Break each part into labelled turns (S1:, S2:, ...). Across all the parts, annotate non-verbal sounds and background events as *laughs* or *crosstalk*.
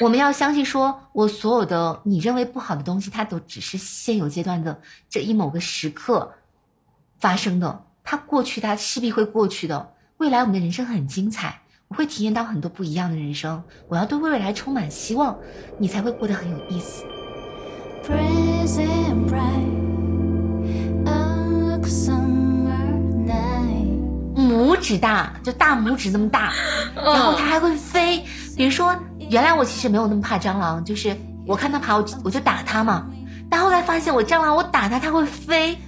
S1: 我们要相信，说我所有的你认为不好的东西，它都只是现有阶段的这一某个时刻发生的，它过去，它势必会过去的。未来我们的人生很精彩，我会体验到很多不一样的人生。我要对未来充满希望，你才会过得很有意思。拇指大，就大拇指这么大，*laughs* 然后它还会飞。比如说，原来我其实没有那么怕蟑螂，就是我看它爬，我我就打它嘛。但后来发现，我蟑螂我打它，它会飞，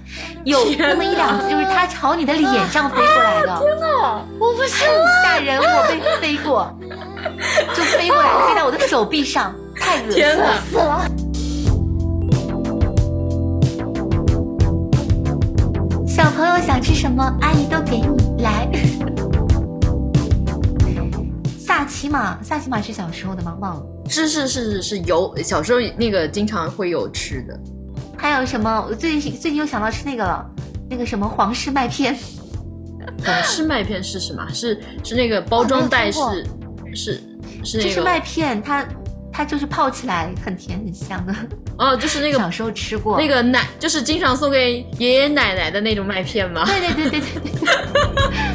S1: 有那么一两次，就是它朝你的脸上飞过来的。*laughs*
S2: 天哪，我不是
S1: 很吓人，我被飞过，*laughs* 就飞过来，飞到我的手臂上，太恶心了死了。小朋友想吃什么，阿姨都给你来。萨琪玛，萨琪玛是小时候的吗？忘了。
S2: 是是是是是有，小时候那个经常会有吃的。
S1: 还有什么？我最近最近又想到吃那个了，那个什么皇室麦片。
S2: 皇室麦片是什么？是是那个包装袋是是是那个。
S1: 就是麦片，它它就是泡起来很甜很香的。
S2: 哦，就是那个
S1: 小时候吃过
S2: 那个奶，就是经常送给爷爷奶奶的那种麦片吗？
S1: 对对对对对对。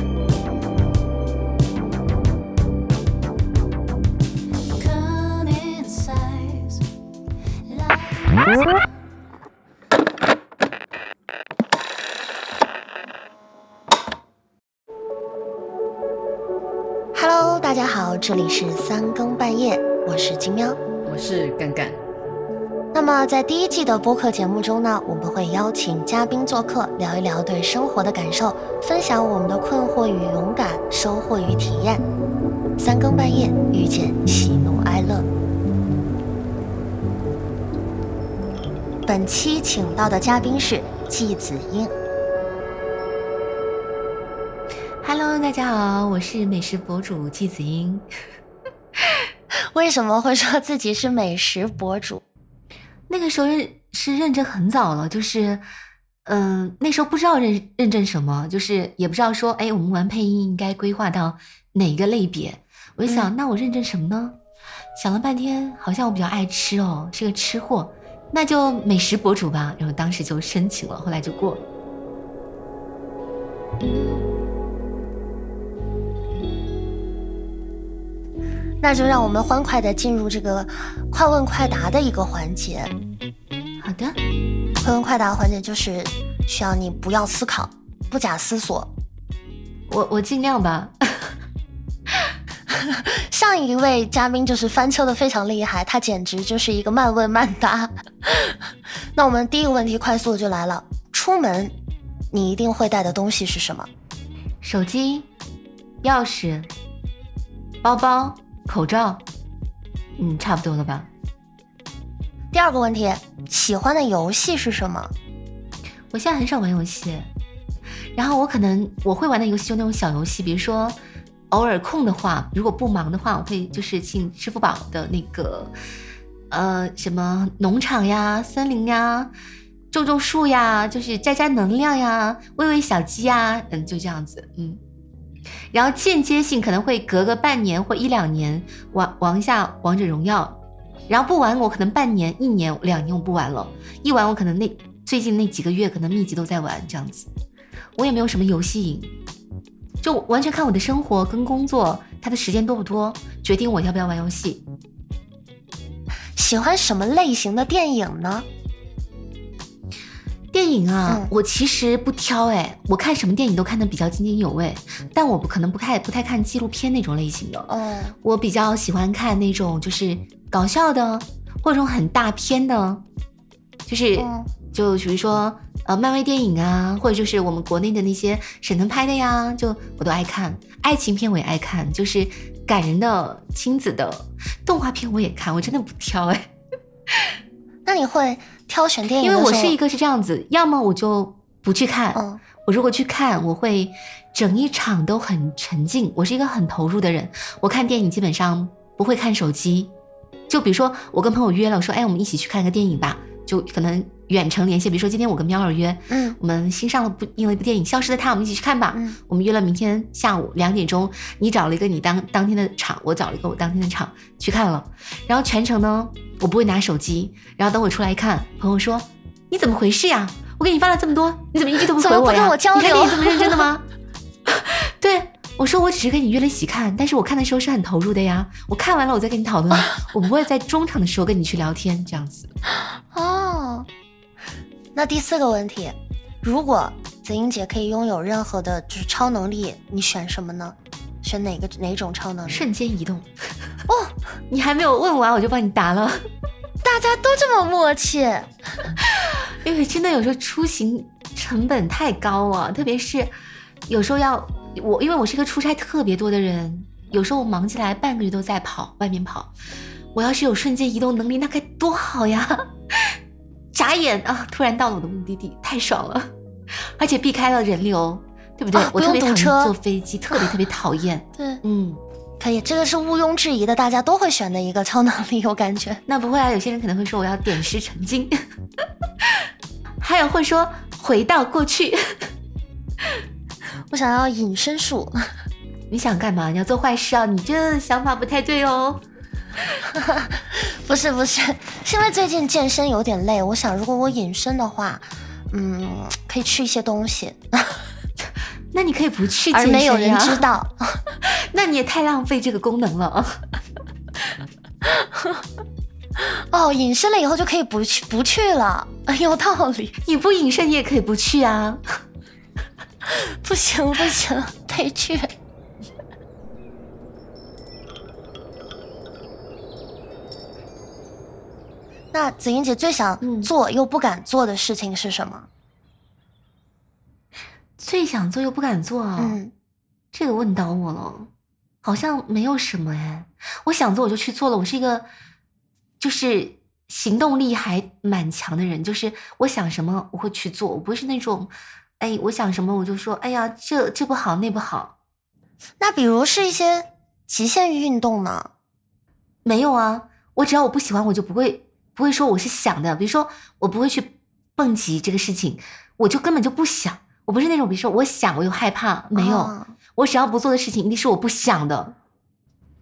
S1: Hello，大家好，这里是三更半夜，我是金喵，
S2: 我是干干。
S1: 那么在第一季的播客节目中呢，我们会邀请嘉宾做客，聊一聊对生活的感受，分享我们的困惑与勇敢，收获与体验。三更半夜遇见喜怒本期请到的嘉宾是季子英。Hello，大家好，我是美食博主季子英。*laughs* 为什么会说自己是美食博主？那个时候认是认证很早了，就是，嗯，那时候不知道认认证什么，就是也不知道说，哎，我们玩配音应该规划到哪个类别。我就想，那我认证什么呢？想了半天，好像我比较爱吃哦，是个吃货，那就美食博主吧。然后当时就申请了，后来就过了。那就让我们欢快的进入这个快问快答的一个环节。好的，快问快答环节就是需要你不要思考，不假思索。我我尽量吧。*laughs* 上一位嘉宾就是翻车的非常厉害，他简直就是一个慢问慢答。*laughs* 那我们第一个问题快速的就来了：出门你一定会带的东西是什么？手机、钥匙、包包。口罩，嗯，差不多了吧。第二个问题，喜欢的游戏是什么？我现在很少玩游戏，然后我可能我会玩的游戏就那种小游戏，比如说偶尔空的话，如果不忙的话，我会就是进支付宝的那个呃什么农场呀、森林呀、种种树呀，就是摘摘能量呀、喂喂小鸡呀，嗯，就这样子，嗯。然后间接性可能会隔个半年或一两年玩玩一下王者荣耀，然后不玩我可能半年、一年、两年我不玩了，一玩我可能那最近那几个月可能密集都在玩这样子，我也没有什么游戏瘾，就完全看我的生活跟工作，它的时间多不多决定我要不要玩游戏。喜欢什么类型的电影呢？电影啊，我其实不挑哎，我看什么电影都看的比较津津有味，但我不可能不看不太看纪录片那种类型的。嗯，我比较喜欢看那种就是搞笑的，或者很大片的，就是就比如说呃漫威电影啊，或者就是我们国内的那些沈腾拍的呀，就我都爱看。爱情片我也爱看，就是感人的亲子的动画片我也看，我真的不挑哎。*laughs* 那你会？挑选电影，因为我是一个是这样子，要么我就不去看，我如果去看，我会整一场都很沉浸。我是一个很投入的人，我看电影基本上不会看手机。就比如说我跟朋友约了，我说哎，我们一起去看个电影吧，就可能远程连线，比如说今天我跟喵儿约，
S3: 嗯
S1: 我们新上了部映了一部电影《消失的她》，我们一起去看吧。
S3: 嗯
S1: 我们约了明天下午两点钟，你找了一个你当当天的场，我找了一个我当天的场去看了。然后全程呢，我不会拿手机。然后等我出来一看，朋友说：“你怎么回事呀？我给你发了这么多，你怎么一句都不
S3: 怎么不
S1: 回我呀？
S3: 跟我交流
S1: 你看你这么认真的吗？” *laughs* 对，我说我只是跟你约了一起看，但是我看的时候是很投入的呀。我看完了我再跟你讨论，我不会在中场的时候跟你去聊天这样子。
S3: 哦，那第四个问题，如果子英姐可以拥有任何的就是超能力，你选什么呢？选哪个哪种超能力？
S1: 瞬间移动。哦，*laughs* 你还没有问完我就帮你答了。
S3: 大家都这么默契，*laughs*
S1: 因为真的有时候出行成本太高啊，特别是有时候要我，因为我是一个出差特别多的人，有时候我忙起来半个月都在跑外面跑。我要是有瞬间移动能力，那该多好呀！眨眼啊，突然到了我的目的地，太爽了，*laughs* 而且避开了人流，对不对？我特别讨厌
S3: 用堵车
S1: 坐飞机，特别特别讨厌。*laughs*
S3: 对，
S1: 嗯，
S3: 可以，这个是毋庸置疑的，大家都会选的一个超能力，我感觉。*laughs*
S1: 那不会啊，有些人可能会说我要点石成金，还有会说回到过去。
S3: 我想要隐身术，
S1: 你想干嘛？你要做坏事啊？你这想法不太对哦。*laughs*
S3: 不是不是，是因为最近健身有点累，我想如果我隐身的话，嗯，可以吃一些东西，*laughs*
S1: 那你可以不去健
S3: 而
S1: 身呀
S3: 没有人知。*laughs* 道。
S1: 那你也太浪费这个功能了。
S3: 哦，隐身了以后就可以不去不去了，有道理。
S1: 你不隐身，你也可以不去啊。
S3: 不行不行，得去。那子英姐最想
S1: 嗯
S3: 做又不敢做的事情是什么？
S1: 最想做又不敢做啊。
S3: 嗯，
S1: 这个问倒我了，好像没有什么哎。我想做我就去做了，我是一个就是行动力还蛮强的人，就是我想什么我会去做，我不是那种哎我想什么我就说哎呀这这不好那不好，
S3: 那比如是一些极限运动呢？
S1: 没有啊，我只要我不喜欢我就不会不会说我是想的，比如说我不会去蹦极这个事情，我就根本就不想。我不是那种，比如说我想我又害怕，没有，
S3: 哦
S1: 我只要不做的事情一定是我不想的。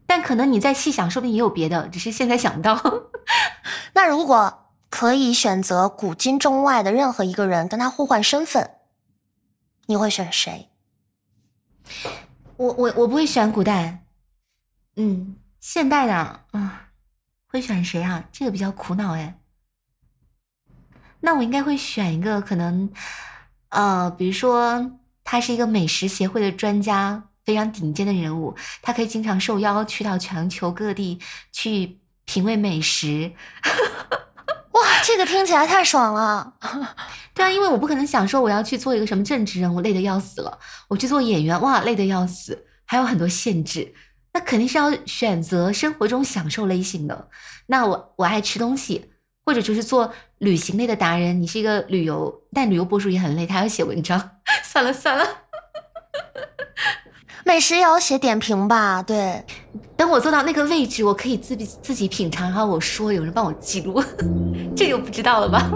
S1: 但可能你在细想，说不定也有别的，只是现在想不到。*laughs*
S3: 那如果可以选择古今中外的任何一个人跟他互换身份，你会选谁？
S1: 我我我不会选古代，嗯，现代的啊、会选谁啊？这个比较苦恼哎。那我应该会选一个可能，呃，比如说他是一个美食协会的专家，非常顶尖的人物，他可以经常受邀去到全球各地去品味美食。*laughs*
S3: 哇，这个听起来太爽了！
S1: 对啊，因为我不可能想说我要去做一个什么政治人物，累得要死了；我去做演员，哇，累得要死，还有很多限制。那肯定是要选择生活中享受类型的。那我我爱吃东西，或者就是做旅行类的达人。你是一个旅游，但旅游博主也很累，他要写文章。算 *laughs* 了算了，*laughs*
S3: 美食也要写点评吧？对，
S1: 等我做到那个位置，我可以自己自己品尝，然后我说，有人帮我记录，*laughs* 这就不知道了吧？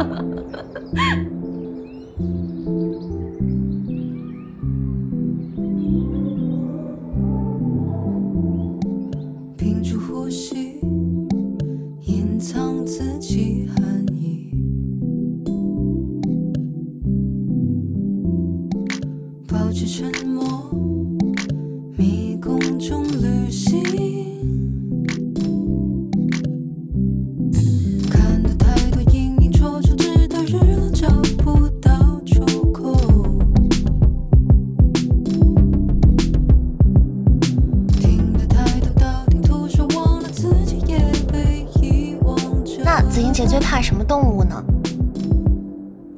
S3: 动物呢？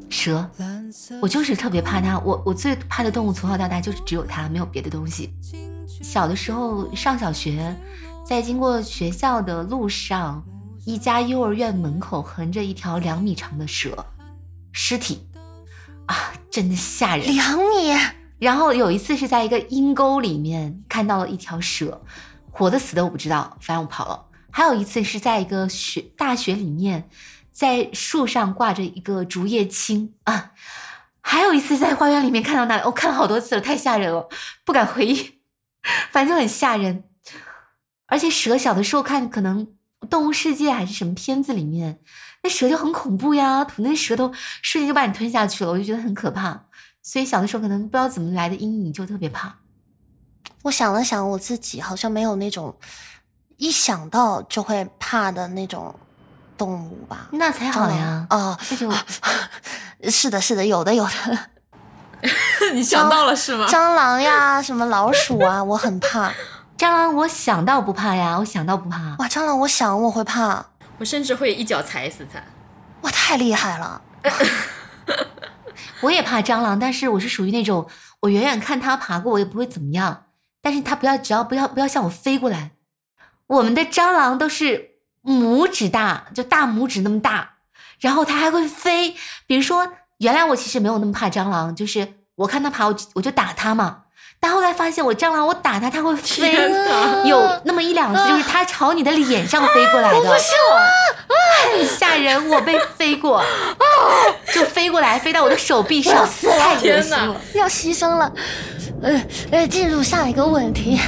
S1: 蛇，我就是特别怕它。我我最怕的动物从小到大就是只有它，没有别的东西。小的时候上小学，在经过学校的路上，一家幼儿园门口横着一条两米长的蛇，尸体啊，真的吓人。
S3: 两米，
S1: 然后有一次是在一个阴沟里面看到了一条蛇，活的死的我不知道，反正我跑了。还有一次是在一个学大学里面，在树上挂着一个竹叶青啊。还有一次在花园里面看到那里，我看了好多次了，太吓人了，不敢回忆，反正就很吓人。而且蛇小的时候看，可能动物世界还是什么片子里面，那蛇就很恐怖呀，吐那舌头瞬间就把你吞下去了，我就觉得很可怕。所以小的时候可能不知道怎么来的阴影，就特别怕。
S3: 我想了想，我自己好像没有那种一想到就会怕的那种动物吧。
S1: 那才好呀！
S3: 哦，
S1: 那就。*laughs*
S3: 是的，是的，有的，有的。*laughs*
S2: 你想到了是吗？
S3: 蟑螂呀，什么老鼠啊，*laughs* 我很怕。
S1: 蟑螂我想到不怕呀，我想到不怕。
S3: 哇，蟑螂我想我会怕，
S2: 我甚至会一脚踩死它。
S3: 哇，太厉害了！*laughs*
S1: 我也怕蟑螂，但是我是属于那种，我远远看它爬过，我也不会怎么样。但是它不要，只要不要不要向我飞过来。我们的蟑螂都是拇指大，就大拇指那么大。然后它还会飞，比如说，原来我其实没有那么怕蟑螂，就是我看它爬，我我就打它嘛。但后来发现，我蟑螂我打它，它会飞，有那么一两次，就是它朝你的脸上飞过来的，
S3: 不是我，
S1: 很吓人。我被飞过，就飞过来，飞到我的手臂上，太恶心了，
S3: 要牺牲了。呃呃，进入下一个问题。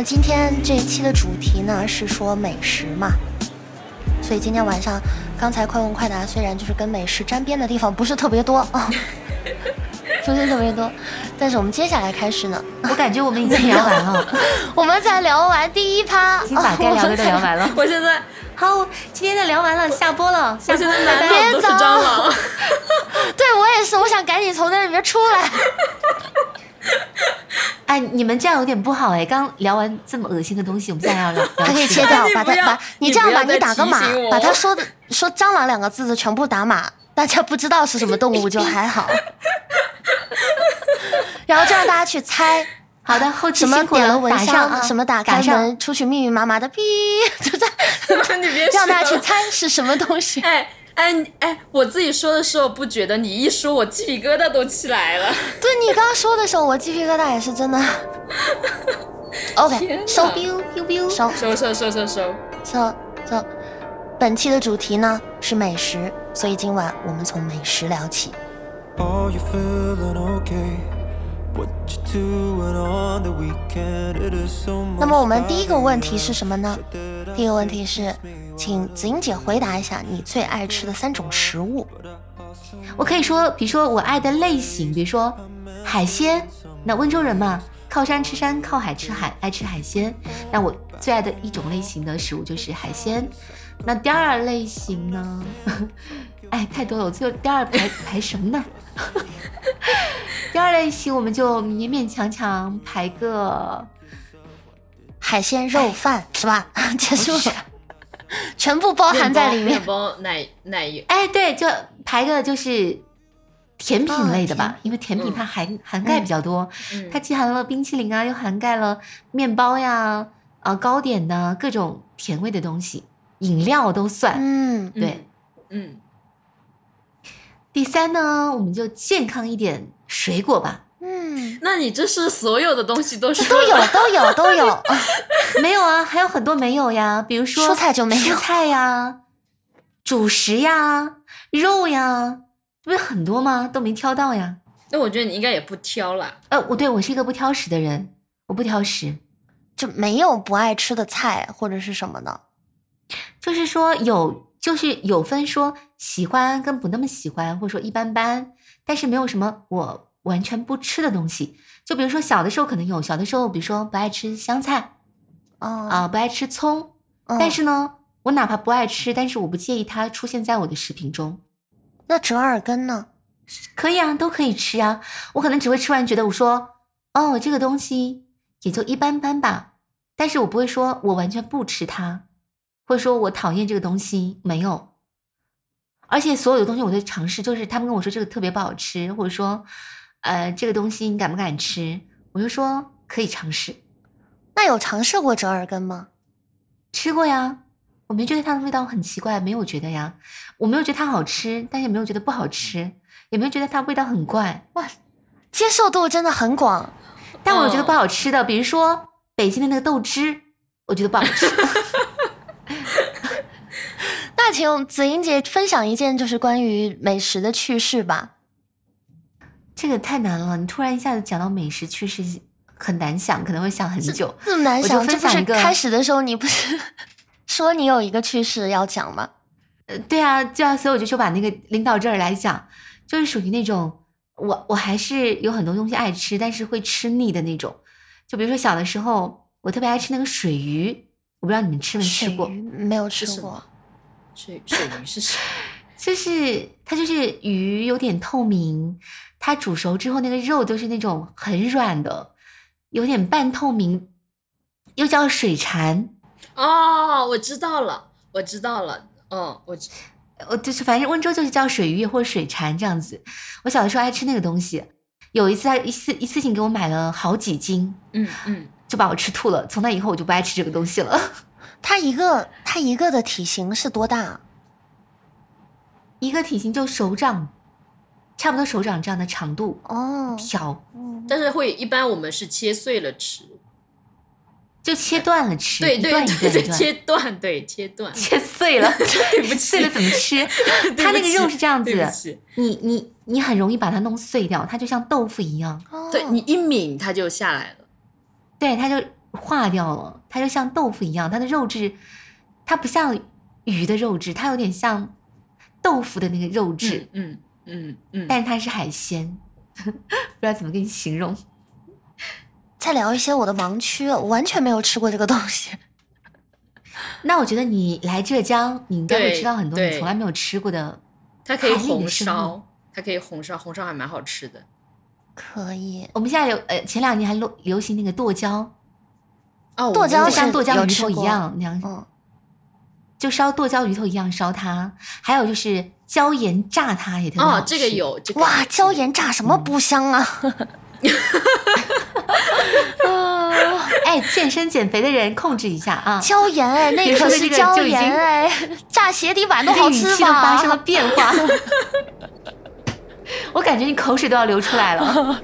S3: 们今天这一期的主题呢是说美食嘛，所以今天晚上刚才快问快答虽然就是跟美食沾边的地方不是特别多啊，*laughs* 不是特别多，但是我们接下来开始呢，
S1: 我感觉我们已经聊完了，*laughs*
S3: 我们才聊完第一趴，
S1: 已经把该聊的都聊完了。
S2: 我现在
S1: 好，今天的聊完了，下播了。
S2: 我现在满脑都是蟑螂，*laughs*
S3: 对我也是，我想赶紧从那里面出来。*laughs*
S1: 哎，你们这样有点不好哎！刚聊完这么恶心的东西，我们现在要聊，*laughs*
S3: 还可以切掉，把它把
S2: 你
S3: 这样吧，你打个码，把他说的说蟑螂两个字的全部打码，大家不知道是什么动物就还好。*laughs* 然后就让大家去猜，
S1: 好的，后期
S3: 什么点了蚊
S1: 香，
S3: 什么打开门出去密密麻麻的，哔，就在让大家去猜是什么东西。
S2: 哎。哎哎，我自己说的时候不觉得，你一说，我鸡皮疙瘩都起来了。*laughs*
S3: 对你刚刚说的时候，我鸡皮疙瘩也是真的。*laughs* OK，收
S1: ，biu biu biu，
S2: 收收收收收收
S3: 收收。本期的主题呢是美食，所以今晚我们从美食聊起。那么我们第一个问题是什么呢？第一个问题是。请子英姐回答一下你最爱吃的三种食物。
S1: 我可以说，比如说我爱的类型，比如说海鲜。那温州人嘛，靠山吃山，靠海吃海，爱吃海鲜。那我最爱的一种类型的食物就是海鲜。那第二类型呢？*laughs* 哎，太多了，我最后第二排排什么呢？*laughs* 第二类型我们就勉勉强强排个
S3: 海鲜肉饭，是吧？*laughs* 结束了。全部包含在里面，
S2: 面包、奶奶油，
S1: 哎，对，就排个就是甜品类的吧，因为甜品它含涵盖比较多，它既含了冰淇淋啊，又涵盖了面包呀、啊糕点呐，各种甜味的东西，饮料都算。
S3: 嗯，
S1: 对，
S2: 嗯。
S1: 第三呢，我们就健康一点，水果吧。
S3: 嗯，
S2: 那你这是所有的东西都是
S3: 都有都有都有，*laughs* *laughs*
S1: 没有啊？还有很多没有呀，比如说
S3: 蔬菜就没有，
S1: 蔬菜呀，主食呀，肉呀，不是很多吗？都没挑到呀。
S2: 那我觉得你应该也不挑了。
S1: 呃，我对我是一个不挑食的人，我不挑食，
S3: 就没有不爱吃的菜或者是什么的，
S1: 就是说有，就是有分说喜欢跟不那么喜欢，或者说一般般，但是没有什么我。完全不吃的东西，就比如说小的时候可能有，小的时候比如说不爱吃香菜，
S3: 哦
S1: 啊不爱吃葱，但是呢，我哪怕不爱吃，但是我不介意它出现在我的食品中。
S3: 那折耳根呢？
S1: 可以啊，都可以吃啊。我可能只会吃完觉得我说哦这个东西也就一般般吧，但是我不会说我完全不吃它，或者说我讨厌这个东西没有。而且所有的东西我都尝试，就是他们跟我说这个特别不好吃，或者说。呃，这个东西你敢不敢吃？我就说可以尝试。
S3: 那有尝试过折耳根吗？
S1: 吃过呀。我没觉得它的味道很奇怪，没有觉得呀，我没有觉得它好吃，但也没有觉得不好吃，也没有觉得它味道很怪，哇
S3: 接受度真的很广。
S1: 但我有觉得不好吃的，比如说北京的那个豆汁，我觉得不好吃。*laughs*
S3: 那请子英姐分享一件就是关于美食的趣事吧。
S1: 这个太难了，你突然一下子讲到美食，趣事很难想，可能会想很久。
S3: 这么难
S1: 我就
S3: 想，这不是
S1: 分享一个
S3: 开始的时候你不是说你有一个趣事要讲吗？
S1: 呃，对啊，这样，所以我就说把那个拎到这儿来讲，就是属于那种我我还是有很多东西爱吃，但是会吃腻的那种。就比如说小的时候，我特别爱吃那个水鱼，我不知道你们吃没吃过，
S3: 没有吃过。
S2: 水水鱼是什么？*laughs*
S1: 就是它就是鱼有点透明，它煮熟之后那个肉都是那种很软的，有点半透明，又叫水蝉。
S2: 哦，我知道了，我知道了。嗯，我知
S1: 我就是反正温州就是叫水鱼或者水蝉这样子。我小的时候爱吃那个东西，有一次他一次一次性给我买了好几斤，
S2: 嗯嗯，
S1: 就把我吃吐了。从那以后我就不爱吃这个东西了。
S3: 它一个它一个的体型是多大？
S1: 一个体型就手掌，差不多手掌这样的长度，
S3: 哦，
S1: 条
S3: 嗯。
S2: 但是会一般我们是切碎了吃，
S1: 就切断了吃，
S2: 对对对对，切断，对切断，
S1: 切碎了，*laughs*
S2: 对不起。
S1: 碎了怎么吃？*laughs*
S2: 对不
S1: 它那个肉是这样子你你你很容易把它弄碎掉，它就像豆腐一样，
S3: 哦。
S2: 对你一抿它就下来了。
S1: 对，它就化掉了，它就像豆腐一样，它的肉质，它不像鱼的肉质，它有点像豆腐的那个肉质，
S2: 嗯嗯嗯，
S1: 但是它是海鲜，*laughs* 不知道怎么跟你形容。
S3: 再聊一些我的盲区，我完全没有吃过这个东西。*laughs*
S1: 那我觉得你来浙江，你应该会吃到很多你从来没有吃过的。
S2: 它可以红烧，它可以红烧，红烧还蛮好吃的。
S3: 可以，
S1: 我们现在流呃前两年还流流行那个剁椒，
S2: 哦，
S3: 剁椒
S1: 就像剁椒鱼头一样那样，
S3: 嗯，
S1: 就烧剁椒鱼头一样烧它。还有就是椒盐炸它也特别好
S2: 哦，这个
S1: 吃
S2: 有，这个
S3: 哇，椒盐炸什么
S1: 嗯
S3: 不香啊？*laughs* 啊 *laughs*
S1: 哎，健身减肥的人控制一下啊！
S3: 椒盐哎，那可是椒盐哎，炸鞋底板都好吃
S1: 气都发生了
S3: 吧？
S1: 变化，*laughs* 我感觉你口水都要流出来了。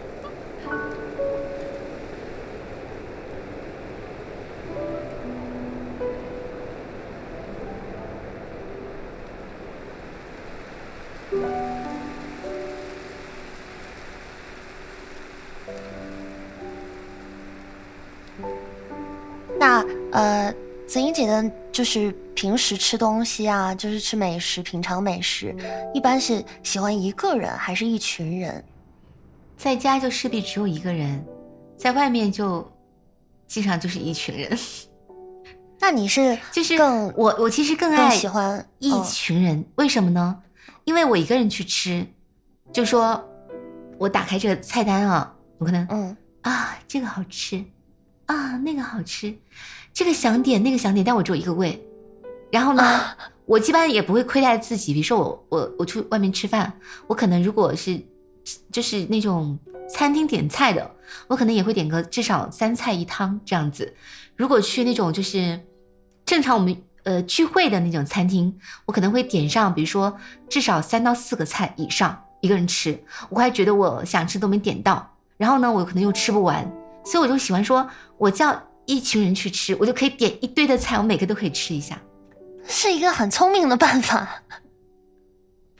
S3: 那呃，子英姐的就是平时吃东西啊，就是吃美食、品尝美食，一般是喜欢一个人还是一群人？
S1: 在家就势必只有一个人，在外面就经常就是一群人。
S3: 那你是 *laughs*
S1: 就是
S3: 更
S1: 我，我其实更
S3: 更
S1: 爱
S3: 喜欢
S1: 一
S3: 嗯
S1: 群人，为什么呢？因为我一个人去吃，就说我打开这个菜单啊，我可能
S3: 嗯
S1: 啊这个好吃啊那个好吃，这个想点那个想点，但我只有一个胃。然后呢，我基本上也不会亏待自己。比如说我我我去外面吃饭，我可能如果是就是那种餐厅点菜的，我可能也会点个至少三菜一汤这样子。如果去那种就是正常我们呃聚会的那种餐厅，我可能会点上，比如说至少三到四个菜以上，一个人吃，我还觉得我想吃都没点到，然后呢，我可能又吃不完，所以我就喜欢说，我叫一群人去吃，我就可以点一堆的菜，我每个都可以吃一下。
S3: 是一个很聪明的办法，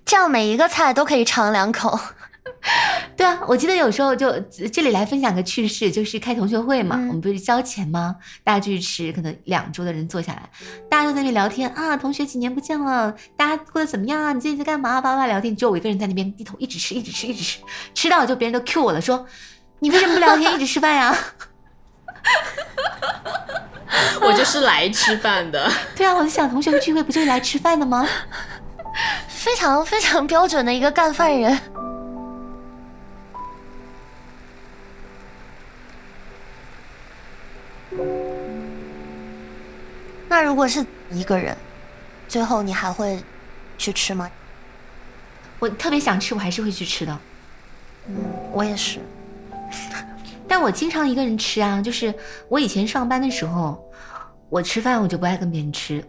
S3: 这样每一个菜都可以尝两口。*laughs*
S1: 对啊，我记得有时候就这里来分享个趣事，就是开同学会嘛，
S3: 嗯
S1: 我们不是交钱吗？大家就去吃，可能两桌的人坐下来，大家都在那边聊天啊，同学几年不见了，大家过得怎么样啊？你最近在干嘛？叭叭聊天，只有我一个人在那边低头一直吃，一直吃，一直吃，吃到就别人都 Q 我了，说你为什么不聊天，一直吃饭呀？*laughs*
S2: 我就是来吃饭的。*laughs*
S1: 对啊，我就想同学会聚会不就是来吃饭的吗？
S3: 非常非常标准的一个干饭人。那如果是一个人，最后你还会去吃吗？
S1: 我特别想吃，我还是会去吃的。
S3: 嗯，我也是。*laughs*
S1: 但我经常一个人吃啊，就是我以前上班的时候，我吃饭我就不爱跟别人吃，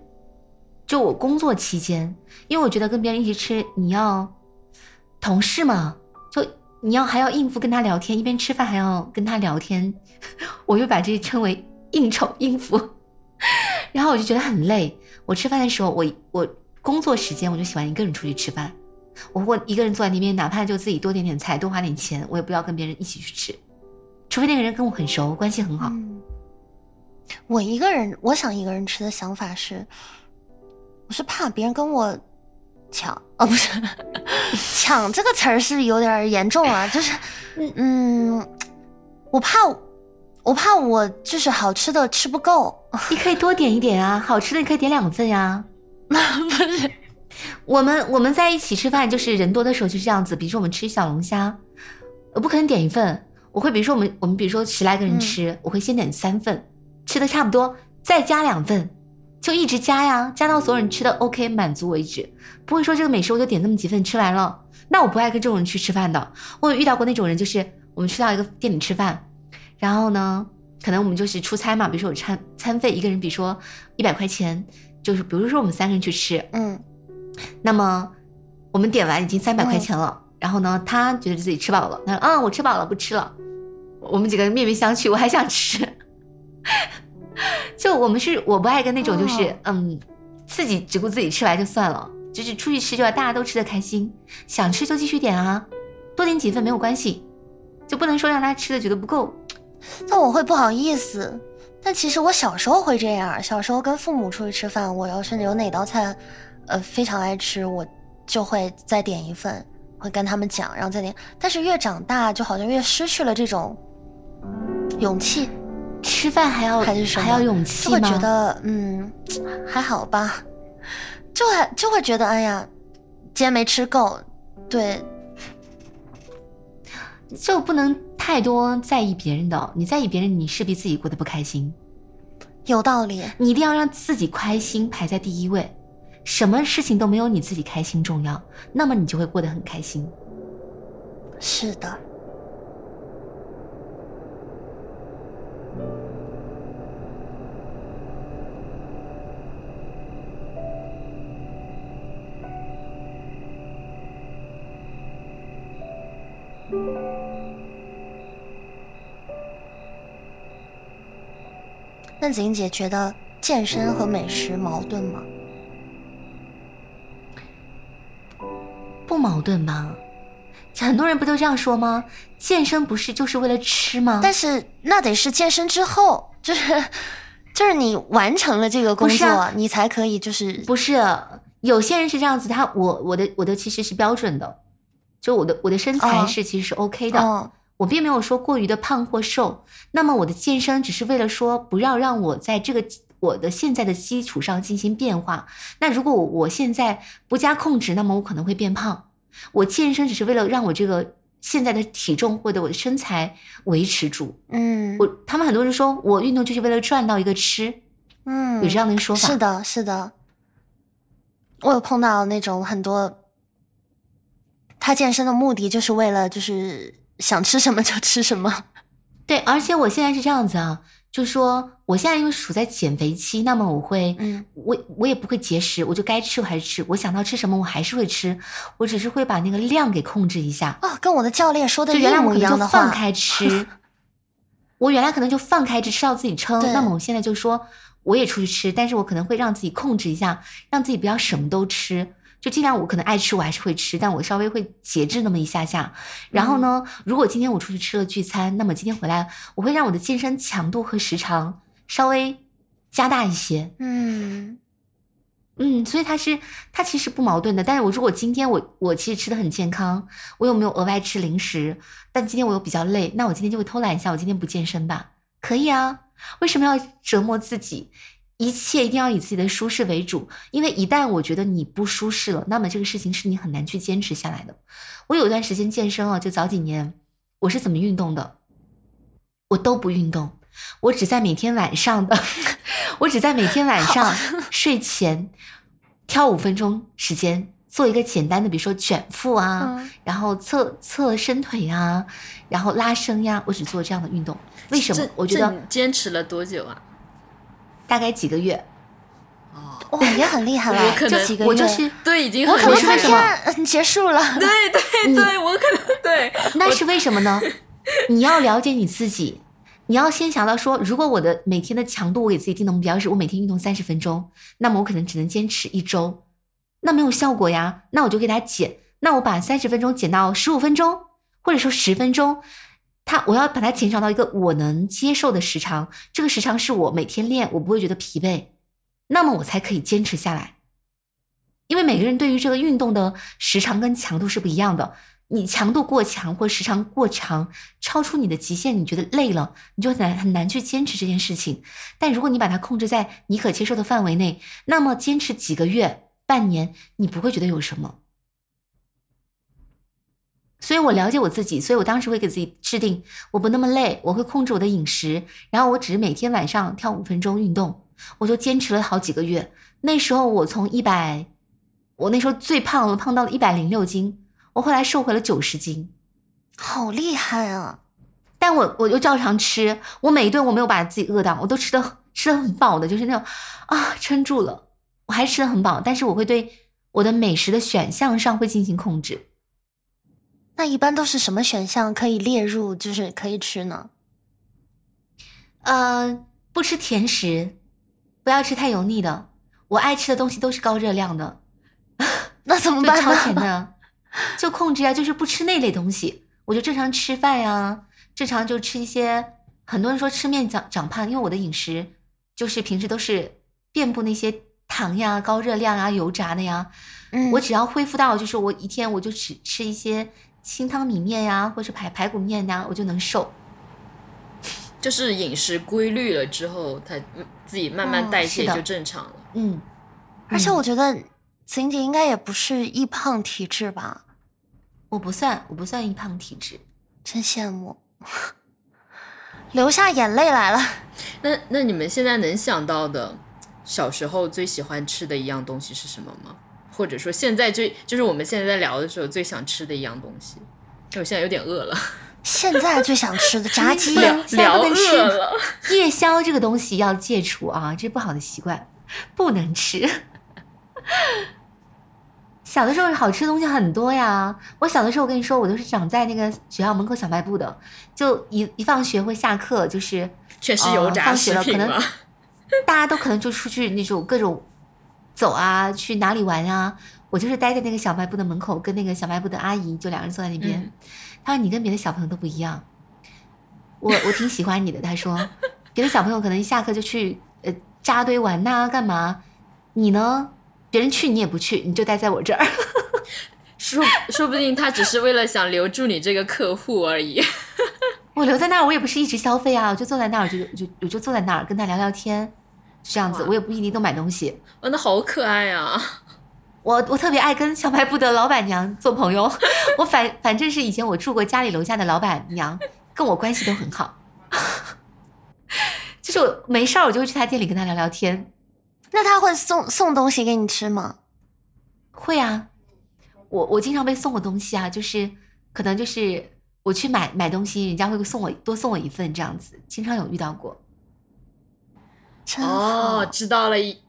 S1: 就我工作期间，因为我觉得跟别人一起吃，你要同事嘛，就你要还要应付跟他聊天，一边吃饭还要跟他聊天，*laughs* 我就把这称为应酬应付。然后我就觉得很累。我吃饭的时候，我我工作时间我就喜欢一个人出去吃饭。我会一个人坐在那边，哪怕就自己多点点菜，多花点钱，我也不要跟别人一起去吃，除非那个人跟我很熟，关系很好。
S3: 嗯，我一个人，我想一个人吃的想法是，我是怕别人跟我抢，哦，不是 *laughs* 抢这个词儿是有点严重啊，就是，*laughs* 嗯，我怕，我怕我就是好吃的吃不够，
S1: 你可以多点一点啊，好吃的你可以点两份呀。*laughs*
S3: 不是，
S1: 我们我们在一起吃饭，就是人多的时候就是这样子。比如说我们吃小龙虾，我不可能点一份，我会比如说我们我们比如说十来个人吃，我会先点三份，吃的差不多再加两份，就一直加呀，加到所有人吃的 OK 满足为止，不会说这个美食我就点那么几份吃完了。那我不爱跟这种人去吃饭的。我有遇到过那种人，就是我们去到一个店里吃饭，然后呢，可能我们就是出差嘛，比如说有餐餐费，一个人比如说一百块钱，就是比如说我们三个人去吃，
S3: 嗯
S1: 那么我们点完已经三百块钱了，然后呢，他觉得自己吃饱了，他说：“嗯，我吃饱了，不吃了。”我们几个人面面相觑，我还想吃。*laughs* 就我们是我不爱跟那种就是、
S3: 哦
S1: 嗯，自己只顾自己吃完就算了，就是出去吃就要大家都吃的开心，想吃就继续点啊，多点几份没有关系，就不能说让他吃的觉得不够。
S3: 但我会不好意思。但其实我小时候会这样，小时候跟父母出去吃饭，我要是有哪道菜，呃，非常爱吃，我就会再点一份，会跟他们讲，然后再点。但是越长大，就好像越失去了这种勇气，
S1: 吃饭还要
S3: 还是什么，
S1: 还要勇气
S3: 就会？觉得嗯还好吧，就还就会觉得哎呀，今天没吃够，对，
S1: 就不能太多在意别人的，你在意别人，你势必自己过得不开心。
S3: 有道理。
S1: 你一定要让自己开心排在第一位，什么事情都没有你自己开心重要，那么你就会过得很开心。
S3: 是的，那子英姐觉得健身和美食矛盾吗？
S1: 不矛盾吧？很多人不都这样说吗？健身不是就是为了吃吗？
S3: 但是那得是健身之后，就是就是你完成了这个工作，
S1: 啊
S3: 你才可以就是
S1: 不是，有些人是这样子，他我我的我的其实是标准的，就我的我的身材
S3: 哦
S1: 是其实是 OK 的，
S3: 哦
S1: 我并没有说过于的胖或瘦。那么我的健身只是为了说不要让我在这个我的现在的基础上进行变化。那如果我我现在不加控制，那么我可能会变胖。我健身只是为了让我这个现在的体重或者我的身材维持住。
S3: 嗯，
S1: 我他们很多人说我运动就是为了赚到一个吃，
S3: 嗯
S1: 有这样的说法。
S3: 是的，是的，我有碰到那种很多，他健身的目的就是为了就是想吃什么就吃什么，*laughs*
S1: 对，而且我现在是这样子啊，就说我现在因为处在减肥期，那么我会，
S3: 嗯，
S1: 我我也不会节食，我就该吃我还是吃，我想到吃什么我还是会吃，我只是会把那个量给控制一下。
S3: 哦，跟我的教练说的
S1: 就
S3: 一模一样的话，
S1: 放开吃，*laughs* 我原来可能就放开吃，吃到自己撑。
S3: 对
S1: 那么我现在就说，我也出去吃，但是我可能会让自己控制一下，让自己不要什么都吃，就尽量我可能爱吃我还是会吃，但我稍微会节制那么一下下。然后呢，如果今天我出去吃了聚餐，那么今天回来我会让我的健身强度和时长稍微加大一些。
S3: 嗯
S1: 嗯，所以它是它其实不矛盾的。但是我如果今天我我其实吃的很健康，我有没有额外吃零食？但今天我又比较累，那我今天就会偷懒一下，我今天不健身吧？可以啊，为什么要折磨自己？一切一定要以自己的舒适为主，因为一旦我觉得你不舒适了，那么这个事情是你很难去坚持下来的。我有一段时间健身啊，就早几年，我是怎么运动的？我都不运动，我只在每天晚上的，*laughs* 我只在每天晚上 *laughs* 睡前挑五分钟时间做一个简单的，比如说卷腹啊，
S3: 嗯
S1: 然后侧侧伸腿啊，然后拉伸呀，我只做这样的运动。为什么？我觉得
S2: 坚持了多久啊？
S1: 大概几个月，
S2: 哦，
S3: 哇，也很厉害了
S2: 我，可能
S3: 就几个月，
S1: 我就是
S2: 对，已经
S3: 我可能三
S2: 很厉害了。
S1: 么
S3: 天嗯结束了。
S2: 对对对，我可能对。
S1: 那是为什么呢？*laughs* 你要了解你自己，你要先想到说，如果我的每天的强度我给自己定的目标是我每天运动三十分钟，那么我可能只能坚持一周，那没有效果呀，那我就给它减，那我把三十分钟减到十五分钟，或者说十分钟，它我要把它减少到一个我能接受的时长，这个时长是我每天练我不会觉得疲惫，那么我才可以坚持下来。因为每个人对于这个运动的时长跟强度是不一样的，你强度过强或时长过长，超出你的极限，你觉得累了，你就很难很难去坚持这件事情。但如果你把它控制在你可接受的范围内，那么坚持几个月、半年，你不会觉得有什么。所以我了解我自己，所以我当时会给自己制定，我不那么累，我会控制我的饮食，然后我只是每天晚上跳五分钟运动，我就坚持了好几个月。那时候我从一百，我那时候最胖了，胖到了一百零六斤，我后来瘦回了九十斤。
S3: 好厉害啊！
S1: 但我我就照常吃，我每一顿我没有把自己饿到，我都吃的吃的很饱的，就是那种啊撑住了，我还吃的很饱，但是我会对我的美食的选项上会进行控制。
S3: 那一般都是什么选项可以列入，就是可以吃呢？
S1: 呃，不吃甜食，不要吃太油腻的，我爱吃的东西都是高热量的，*laughs*
S3: 那怎么
S1: 就
S3: 办
S1: 超甜
S3: 呢？
S1: 的，就控制呀，就是不吃那类东西，我就正常吃饭呀，正常就吃一些。很多人说吃面长长胖，因为我的饮食就是平时都是遍布那些糖呀、高热量啊、油炸的呀。
S3: 嗯，
S1: 我只要恢复到，就是我一天我就只吃一些清汤米面呀，或是排排骨面呀，我就能瘦。
S2: 就是饮食规律了之后，它嗯自己慢慢
S3: 哦
S2: 代谢就正常了。
S1: 嗯，
S3: 而且
S1: 嗯
S3: 我觉得子英姐应该也不是易胖体质吧？
S1: 我不算，我不算易胖体质。
S3: 真羡慕，*laughs* 流下眼泪来了。
S2: 那那你们现在能想到的小时候最喜欢吃的一样东西是什么吗？或者说现在最就是我们现在在聊的时候最想吃的一样东西？因为我现在有点饿了，
S3: 现在最想吃的炸鸡
S2: 聊
S1: 不能吃
S2: 饿了。
S1: 夜宵这个东西要戒除啊，这是不好的习惯，不能吃。小的时候好吃的东西很多呀，我小的时候我跟你说，我都是长在那个学校门口小卖部的，就一一放学或下课就是
S2: 全是油
S1: 呃
S2: 炸
S1: 放学了可能？大家都可能就出去那种各种走啊，去哪里玩啊。我就是待在那个小卖部的门口，跟那个小卖部的阿姨就两人坐在那边。
S2: 嗯
S1: 她说：“你跟别的小朋友都不一样，我我挺喜欢你的。”他说：“别的小朋友可能一下课就去呃扎堆玩呐、干嘛？你呢？别人去你也不去，你就待在我这儿。*laughs*
S2: 说说不定他只是为了想留住你这个客户而已。*laughs*
S1: 我留在那儿，我也不是一直消费啊，我就坐在那儿，我就就我就坐在那儿跟他聊聊天，就这样子。我也不一定都买东西。”
S2: 哇，那好可爱啊！
S1: 我我特别爱跟小卖部的老板娘做朋友，*laughs* 我反反正是以前我住过家里楼下的老板娘，跟我关系都很好。*laughs* 就是我没事儿我就会去他店里跟他聊聊天。
S3: 那他会送送东西给你吃吗？
S1: 会啊，我我经常被送过东西啊，就是可能就是我去买买东西，人家会送我多送我一份这样子，经常有遇到过。
S3: 真好，
S2: 哦，知道了，一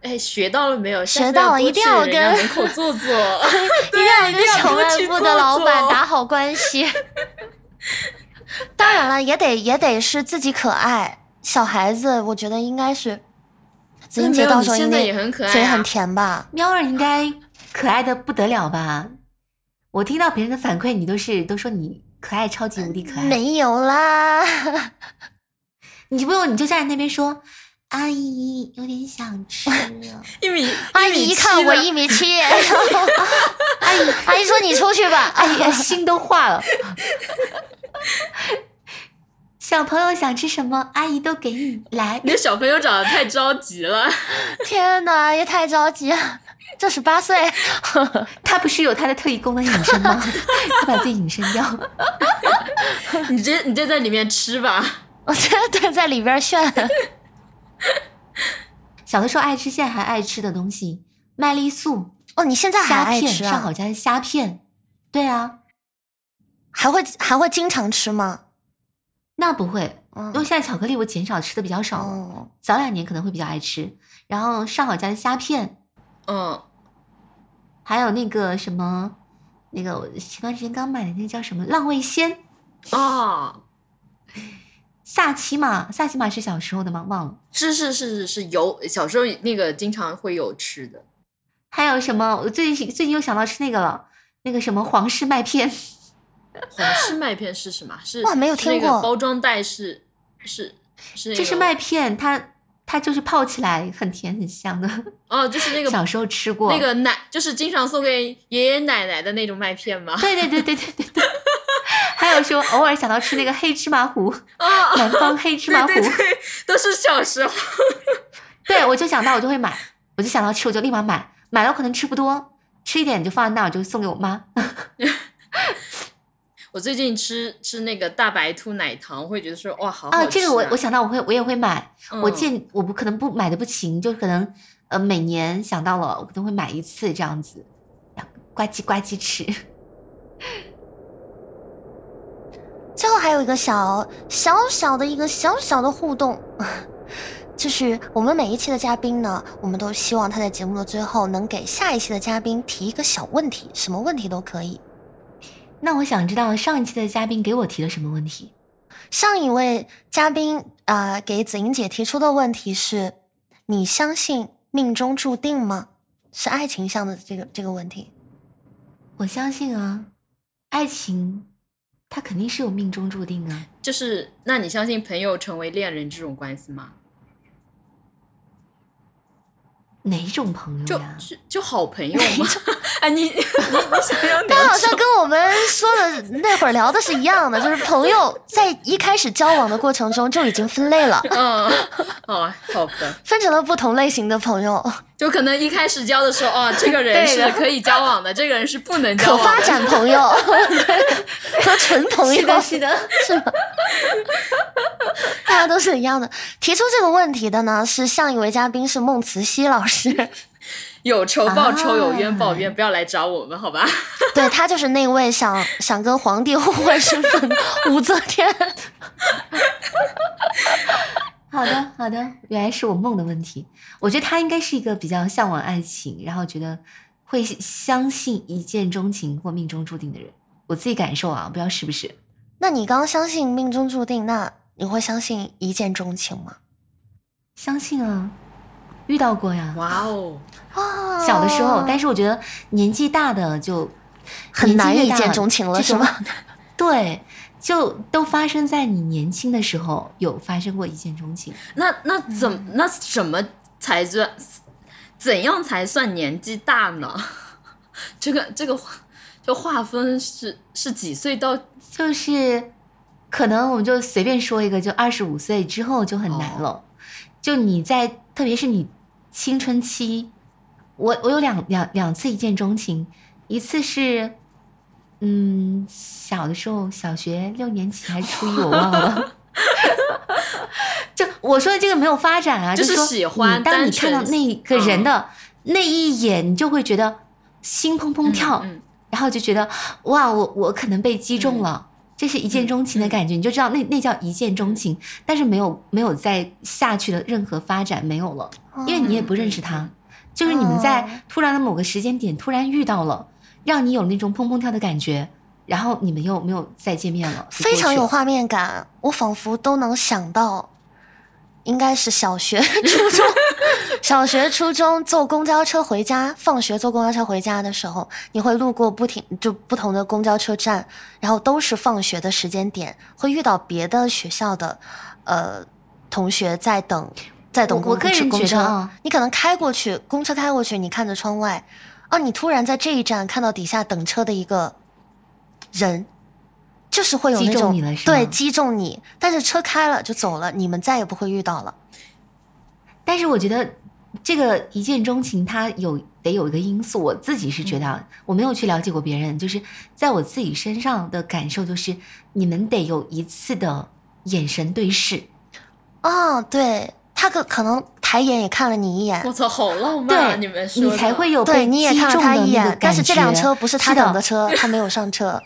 S2: 哎，学到了没有？
S3: 学到了一定要跟
S2: 门口坐坐。*laughs*
S3: 一定要 *laughs* 跟小卖部的老板打好关系。当然了，也得也得是自己可爱。小孩子，我觉得应该是子英姐到时候应该
S2: 也很可爱啊
S3: 嘴很甜吧？
S1: 喵儿应该可爱的不得了吧？我听到别人的反馈，你都是都说你可爱，超级无敌可爱。
S3: 没有啦，*laughs*
S1: 你不用，你就站在那边说，阿姨有点想吃 *laughs* 啊。
S2: 一米，
S3: 阿姨一看我一米七，*laughs* 然后阿姨阿姨说你出去吧，
S1: 阿 *laughs* 姨哎心都化了。小朋友想吃什么，阿姨都给你来
S2: 你。的小朋友长得太着急了，
S3: 天哪，也太着急了，这十八岁，
S1: 他不是有他的特异功能隐身吗？他把自己隐身掉。
S2: 你这你这在里面吃吧。
S3: 我觉得对在里边炫。*laughs*
S1: 小的时候爱吃，现在还爱吃的东西，麦丽素、
S3: 哦，你现在还
S1: 虾片，
S3: 爱吃啊？
S1: 上好家的虾片。对啊，
S3: 还会还会经常吃吗？
S1: 那不会，
S3: 嗯
S1: 因为现在巧克力我减少吃的比较少早两年可能会比较爱吃。然后上好家的虾片，
S2: 嗯，
S1: 还有那个什么，那个我前段时间刚买的那个叫什么浪味仙，
S2: 啊，
S1: 萨琪玛，萨琪玛是小时候的吗？忘了。
S2: 是是是是是有小时候那个经常会有吃的，
S1: 还有什么？我最近最近又想到吃那个了，那个什么皇室麦片，*laughs*
S2: 皇室麦片是什么？是
S3: 哇没有听过
S2: 个包装袋是是是那个
S1: 就是麦片，它它就是泡起来很甜很香的，*laughs*
S2: 哦，就是那个
S1: 小时候吃过。
S2: 那个奶，就是经常送给爷爷奶奶的那种麦片吗？
S1: 对对对对对对对。还有说偶尔想到吃那个黑芝麻糊，
S2: 啊，*laughs*
S1: 南方黑芝麻糊，
S2: 对对对，都是小时候。*laughs*
S1: 对我就想到我就会买，我就想到吃我就立马买，买了我可能吃不多，吃一点就放在那，我就送给我妈。*laughs*
S2: 我最近吃吃那个大白兔奶糖，会觉得说哇，好好
S1: 这个我我想到我会我也会买，我
S2: 嗯
S1: 见我不可能不买的不勤，就可能呃每年想到了我可能会买一次这样子，呱唧呱唧吃。
S3: 最后还有一个小小小的一个小小的互动，*laughs* 就是我们每一期的嘉宾呢，我们都希望他在节目的最后能给下一期的嘉宾提一个小问题，什么问题都可以。
S1: 那我想知道上一期的嘉宾给我提了什么问题？
S3: 上一位嘉宾啊、呃给子英姐提出的问题是：你相信命中注定吗？是爱情上的这个这个问题。
S1: 我相信啊，爱情它肯定是有命中注定啊。
S2: 就是，那你相信朋友成为恋人这种关系吗？
S1: 哪种朋友呀？
S2: 就就好朋友吗？啊，你 *laughs* 你你想要
S3: 他好？像跟我们说的那会儿聊的是一样的，就是朋友在一开始交往的过程中就已经分类了，
S2: 嗯，*laughs* 哦，好的，
S3: 分成了不同类型的朋友，
S2: 就可能一开始交的时候，哦，这个人是可以交往的，这个人是不能交
S3: 可
S2: 往的。
S3: 发展朋友 *laughs* 和纯朋友
S1: 是的，是的。
S3: 是吗？大家都是一样的。提出这个问题的呢是上一位嘉宾是孟慈溪老师，
S2: 有仇报仇，有冤报
S1: 啊
S2: 冤，不要来找我们，好吧？*laughs*
S3: 对他就是那位想想跟皇帝互换身份的 *laughs* 武则天。*laughs*
S1: 好的，好的，原来是我梦的问题。我觉得他应该是一个比较向往爱情，然后觉得会相信一见钟情或命中注定的人。我自己感受啊，不知道是不是。
S3: 那你刚相信命中注定，那你会相信一见钟情吗？
S1: 相信啊，遇到过呀。
S2: 哇哦，
S3: 啊
S1: 小的时候，但是我觉得年纪大的就
S3: 很难一见钟情了，是吗？*laughs*
S1: 对，就都发生在你年轻的时候有发生过一见钟情。
S2: 那那怎那什么才算怎样才算年纪大呢？*laughs* 这个这个就划分是是几岁到
S1: 就是可能我们就随便说一个，就二十五岁之后就很难了。就你在，特别是你青春期，我我有两两两次一见钟情，一次是，嗯，小的时候，小学六年级还是初一，我忘了。*laughs* 就我说的这个没有发展啊，
S2: 就是
S1: 说
S2: 喜欢
S1: 你当你看到那个人的那一眼，你就会觉得心砰砰跳，然后就觉得哇，我我可能被击中了，这是一见钟情的感觉，你就知道那那叫一见钟情，但是没有没有再下去的任何发展没有了，因为你也不认识他，就是你们
S3: 哦
S1: 在突然的某个时间点突然遇到了，让你有那种砰砰跳的感觉，然后你们又没有再见面了，
S3: 非常有画面感，我仿佛都能想到，应该是小学、初中、*laughs* 小学、初中坐公交车回家，放学坐公交车回家的时候，你会路过不停就不同的公交车站，然后都是放学的时间点，会遇到别的学校的呃同学在等。在等公
S1: 我我个人觉得啊
S3: 你可能开过去，公车开过去，你看着窗外，啊，你突然在这一站看到底下等车的一个人，就是会有
S1: 击中
S3: 那种对击中你，但是车开了就走了，你们再也不会遇到了。
S1: 但是我觉得这个一见钟情，它有得有一个因素，我自己是觉得啊，我没有去了解过别人，就是在我自己身上的感受，就是你们得有一次的眼神对视，
S3: 哦，对他可可能抬眼也看了你一眼
S2: 我，操，好浪漫你们说
S1: 你才会有
S3: 对
S1: 被
S3: 你也看了
S1: 击中的
S3: 他一眼
S1: 那个感觉。，
S3: 但是这辆车不是他
S1: 的
S3: 等的车，他没有上车。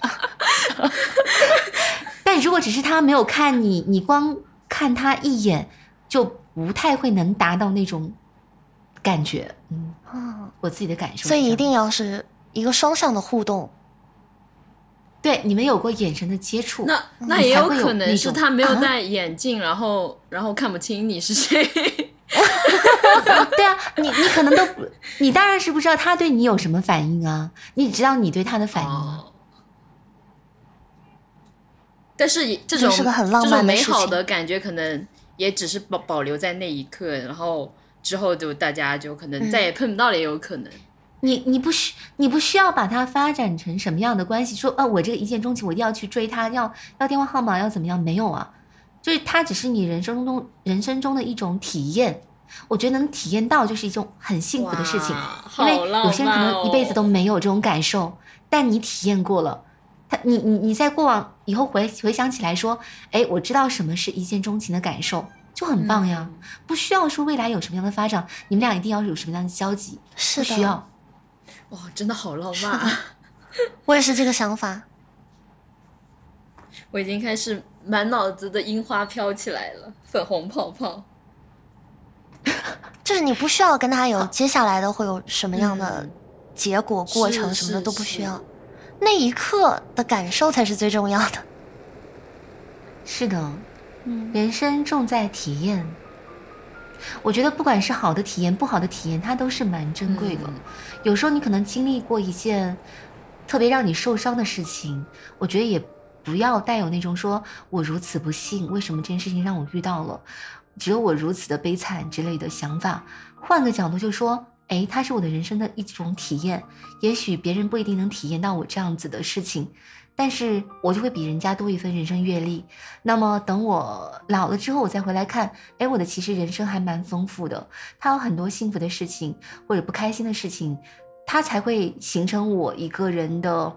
S3: *laughs*
S1: 但如果只是他没有看你，你光看他一眼就不太会能达到那种感觉。嗯，
S3: 嗯，
S1: 我自己的感受
S3: 所。以一定要是一个双向的互动。
S1: 对你们有过眼神的接触，
S2: 那那也
S1: 有
S2: 可能是他没有
S1: 啊
S2: 戴眼镜，然后然后看不清你是谁。*laughs*
S1: 对啊，你你可能都不，你当然是不知道他对你有什么反应啊，你只知道你对他的反应啊。
S2: 哦但是这种
S3: 这
S2: 种美好的感觉，可能也只是保保留在那一刻，然后之后就大家就可能
S3: 嗯
S2: 再也碰不到了，也有可能。
S1: 你你不需你不需要把它发展成什么样的关系？说啊，我这个一见钟情，我一定要去追他，要要电话号码，要怎么样？没有啊，就是它只是你人生中人生中的一种体验。我觉得能体验到就是一种很幸福的事情，
S2: 哇
S1: 因为有些人可能一辈子都没有这种感受，但你体验过了。他，你你你在过往以后回回想起来说，哎，我知道什么是一见钟情的感受，就很棒呀。
S2: 嗯
S1: 不需要说未来有什么样的发展，你们俩一定要有什么样的交集，
S3: 是
S1: 需要。
S2: 哇，真的好浪漫啊！*laughs*
S3: 我也是这个想法。*laughs*
S2: 我已经开始满脑子的樱花飘起来了，粉红泡泡。*laughs*
S3: 就是你不需要跟他有接下来的会有什么样的
S2: 嗯
S3: 结果、过程什么的都不需要，那一刻的感受才是最重要的。
S1: 是的，
S3: 嗯，
S1: 人生重在体验。我觉得不管是好的体验、不好的体验，它都是蛮珍贵的。
S2: 嗯
S1: 有时候你可能经历过一件特别让你受伤的事情，我觉得也不要带有那种说我如此不幸，为什么这件事情让我遇到了，只有我如此的悲惨之类的想法。换个角度就说，诶，它是我的人生的一种体验，也许别人不一定能体验到我这样子的事情。但是我就会比人家多一份人生阅历。那么等我老了之后，我再回来看，哎，我的其实人生还蛮丰富的，它有很多幸福的事情或者不开心的事情，它才会形成我一个人的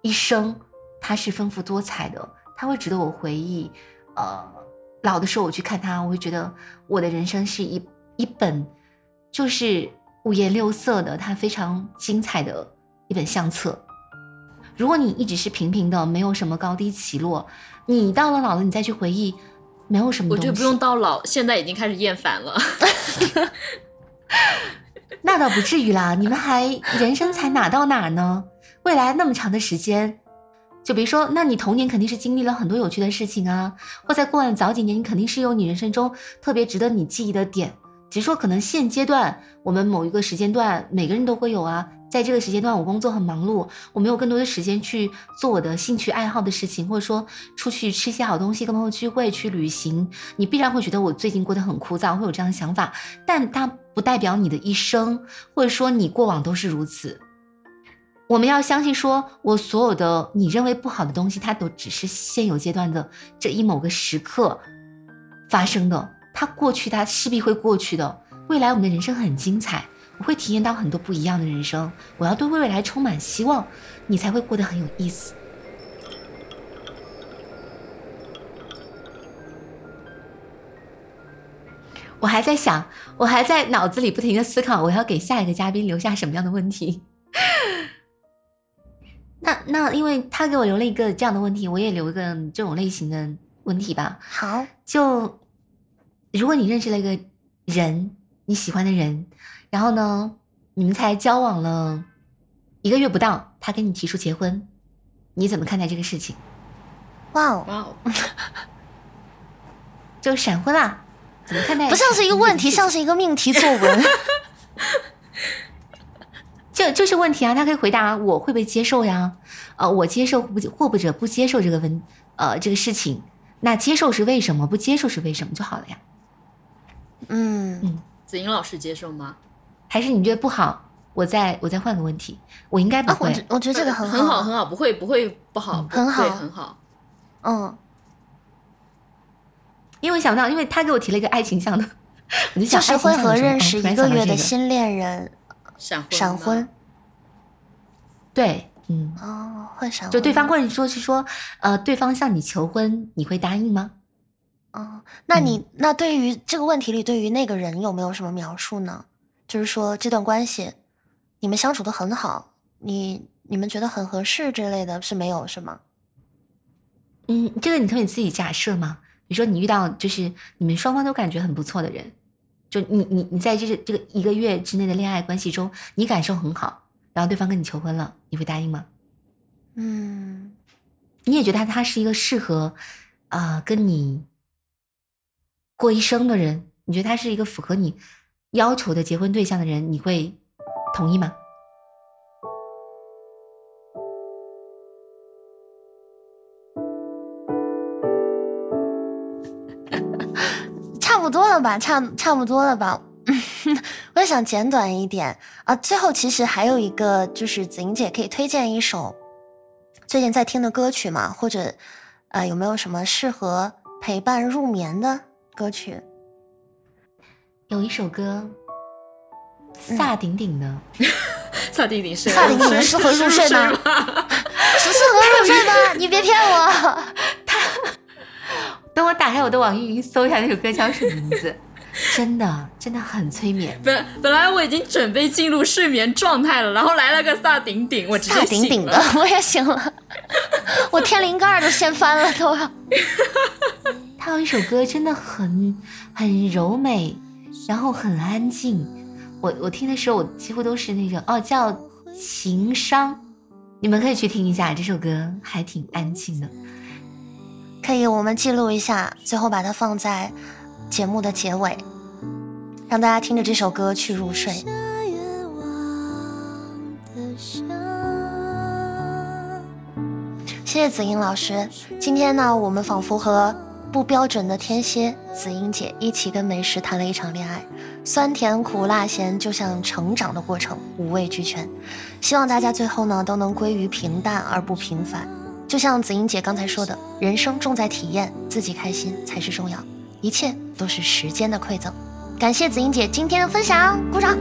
S1: 一生，它是丰富多彩的，它会值得我回忆。呃，老的时候我去看它，我会觉得我的人生是一一本就是五颜六色的，它非常精彩的一本相册。如果你一直是平平的，没有什么高低起落，你到了老了，你再去回忆，没有什么东西。
S2: 我觉得不用到老，现在已经开始厌烦了。*laughs*
S1: 那倒不至于啦，你们还人生才哪到哪呢？未来那么长的时间，就比如说，那你童年肯定是经历了很多有趣的事情啊，或在过往早几年，你肯定是有你人生中特别值得你记忆的点。只是说，可能现阶段我们某一个时间段，每个人都会有啊。在这个时间段，我工作很忙碌，我没有更多的时间去做我的兴趣爱好的事情，或者说出去吃些好东西，跟朋友聚会，去旅行。你必然会觉得我最近过得很枯燥，会有这样的想法，但它不代表你的一生，或者说你过往都是如此。我们要相信说，我所有的你认为不好的东西，它都只是现有阶段的这一某个时刻发生的，它过去，它势必会过去的。未来我们的人生很精彩，我会体验到很多不一样的人生。我要对未来充满希望，你才会过得很有意思。我还在想，我还在脑子里不停的思考，我要给下一个嘉宾留下什么样的问题。那 *laughs* 那，因为他给我留了一个这样的问题，我也留一个这种类型的问题吧。
S3: 好，
S1: 就如果你认识了一个人，你喜欢的人，然后呢，你们才交往了一个月不到，他跟你提出结婚，你怎么看待这个事情？
S3: 哇哦，
S2: 哇哦，*laughs*
S1: 就闪婚啦，怎么看待？
S3: 不像是一个问题，像是一个命题作文。*laughs*
S1: 就就是问题啊，他可以回答我会不会接受呀？呃，我接受不或或者不接受这个问呃这个事情，那接受是为什么？不接受是为什么就好了呀？
S3: 嗯，
S2: 子英老师接受吗？
S1: 还是你觉得不好？我再我再换个问题，我应该不
S3: 啊，我
S1: 会。
S3: 觉我觉得这个很好
S2: 很好，很好，不会不会不好，
S1: 嗯
S3: 很好
S2: 对很好。
S3: 嗯，
S1: 因为想到，因为他给我提了一个爱情向的，*laughs* 我就想
S3: 就是会和认识一个月的新恋人
S2: 闪婚
S3: 闪婚
S1: 对，嗯，
S3: 哦，会闪婚，
S1: 就对方或者说是说，呃，对方向你求婚，你会答应吗？
S3: 哦，那你、
S1: 嗯
S3: 那对于这个问题里，对于那个人有没有什么描述呢？就是说这段关系，你们相处的很好，你你们觉得很合适之类的，是没有是吗？
S1: 嗯，这个你可以自己假设吗。比如说你遇到就是你们双方都感觉很不错的人，就你你你在这个这个一个月之内的恋爱关系中，你感受很好，然后对方跟你求婚了，你会答应吗？
S3: 嗯，
S1: 你也觉得他他是一个适合啊、呃跟你过一生的人，你觉得他是一个符合你要求的结婚对象的人，你会同意吗？*laughs*
S3: 差不多了吧，差差不多了吧。*laughs* 我也想简短一点啊。最后其实还有一个，就是子英姐可以推荐一首最近在听的歌曲嘛，或者呃有没有什么适合陪伴入眠的歌曲？
S1: 有一首歌，萨顶顶的，*laughs*
S2: 萨顶顶是
S3: 萨顶顶适合入睡吗？是 *laughs* 适合入睡吗？*laughs* 你别骗我。
S1: 他等我打开我的网易云搜一下那首歌叫什么名字，真的真的很催眠。
S2: 本本来我已经准备进入睡眠状态了，然后来了个萨顶顶，我直接
S3: 萨顶顶的，我也醒了，我天灵盖都掀翻了都要。
S1: 他有一首歌真的很很柔美，然后很安静。我我听的时候，我几乎都是那种哦，叫《情商》，你们可以去听一下这首歌，还挺安静的。
S3: 可以，我们记录一下，最后把它放在节目的结尾，让大家听着这首歌去入睡。谢谢子英老师。今天呢，我们仿佛和不标准的天蝎子英姐一起跟美食谈了一场恋爱，酸甜苦辣咸就像成长的过程，五味俱全。希望大家最后呢都能归于平淡而不平凡。就像子英姐刚才说的，人生重在体验，自己开心才是重要，一切都是时间的馈赠。感谢子英姐今天的分享，鼓掌。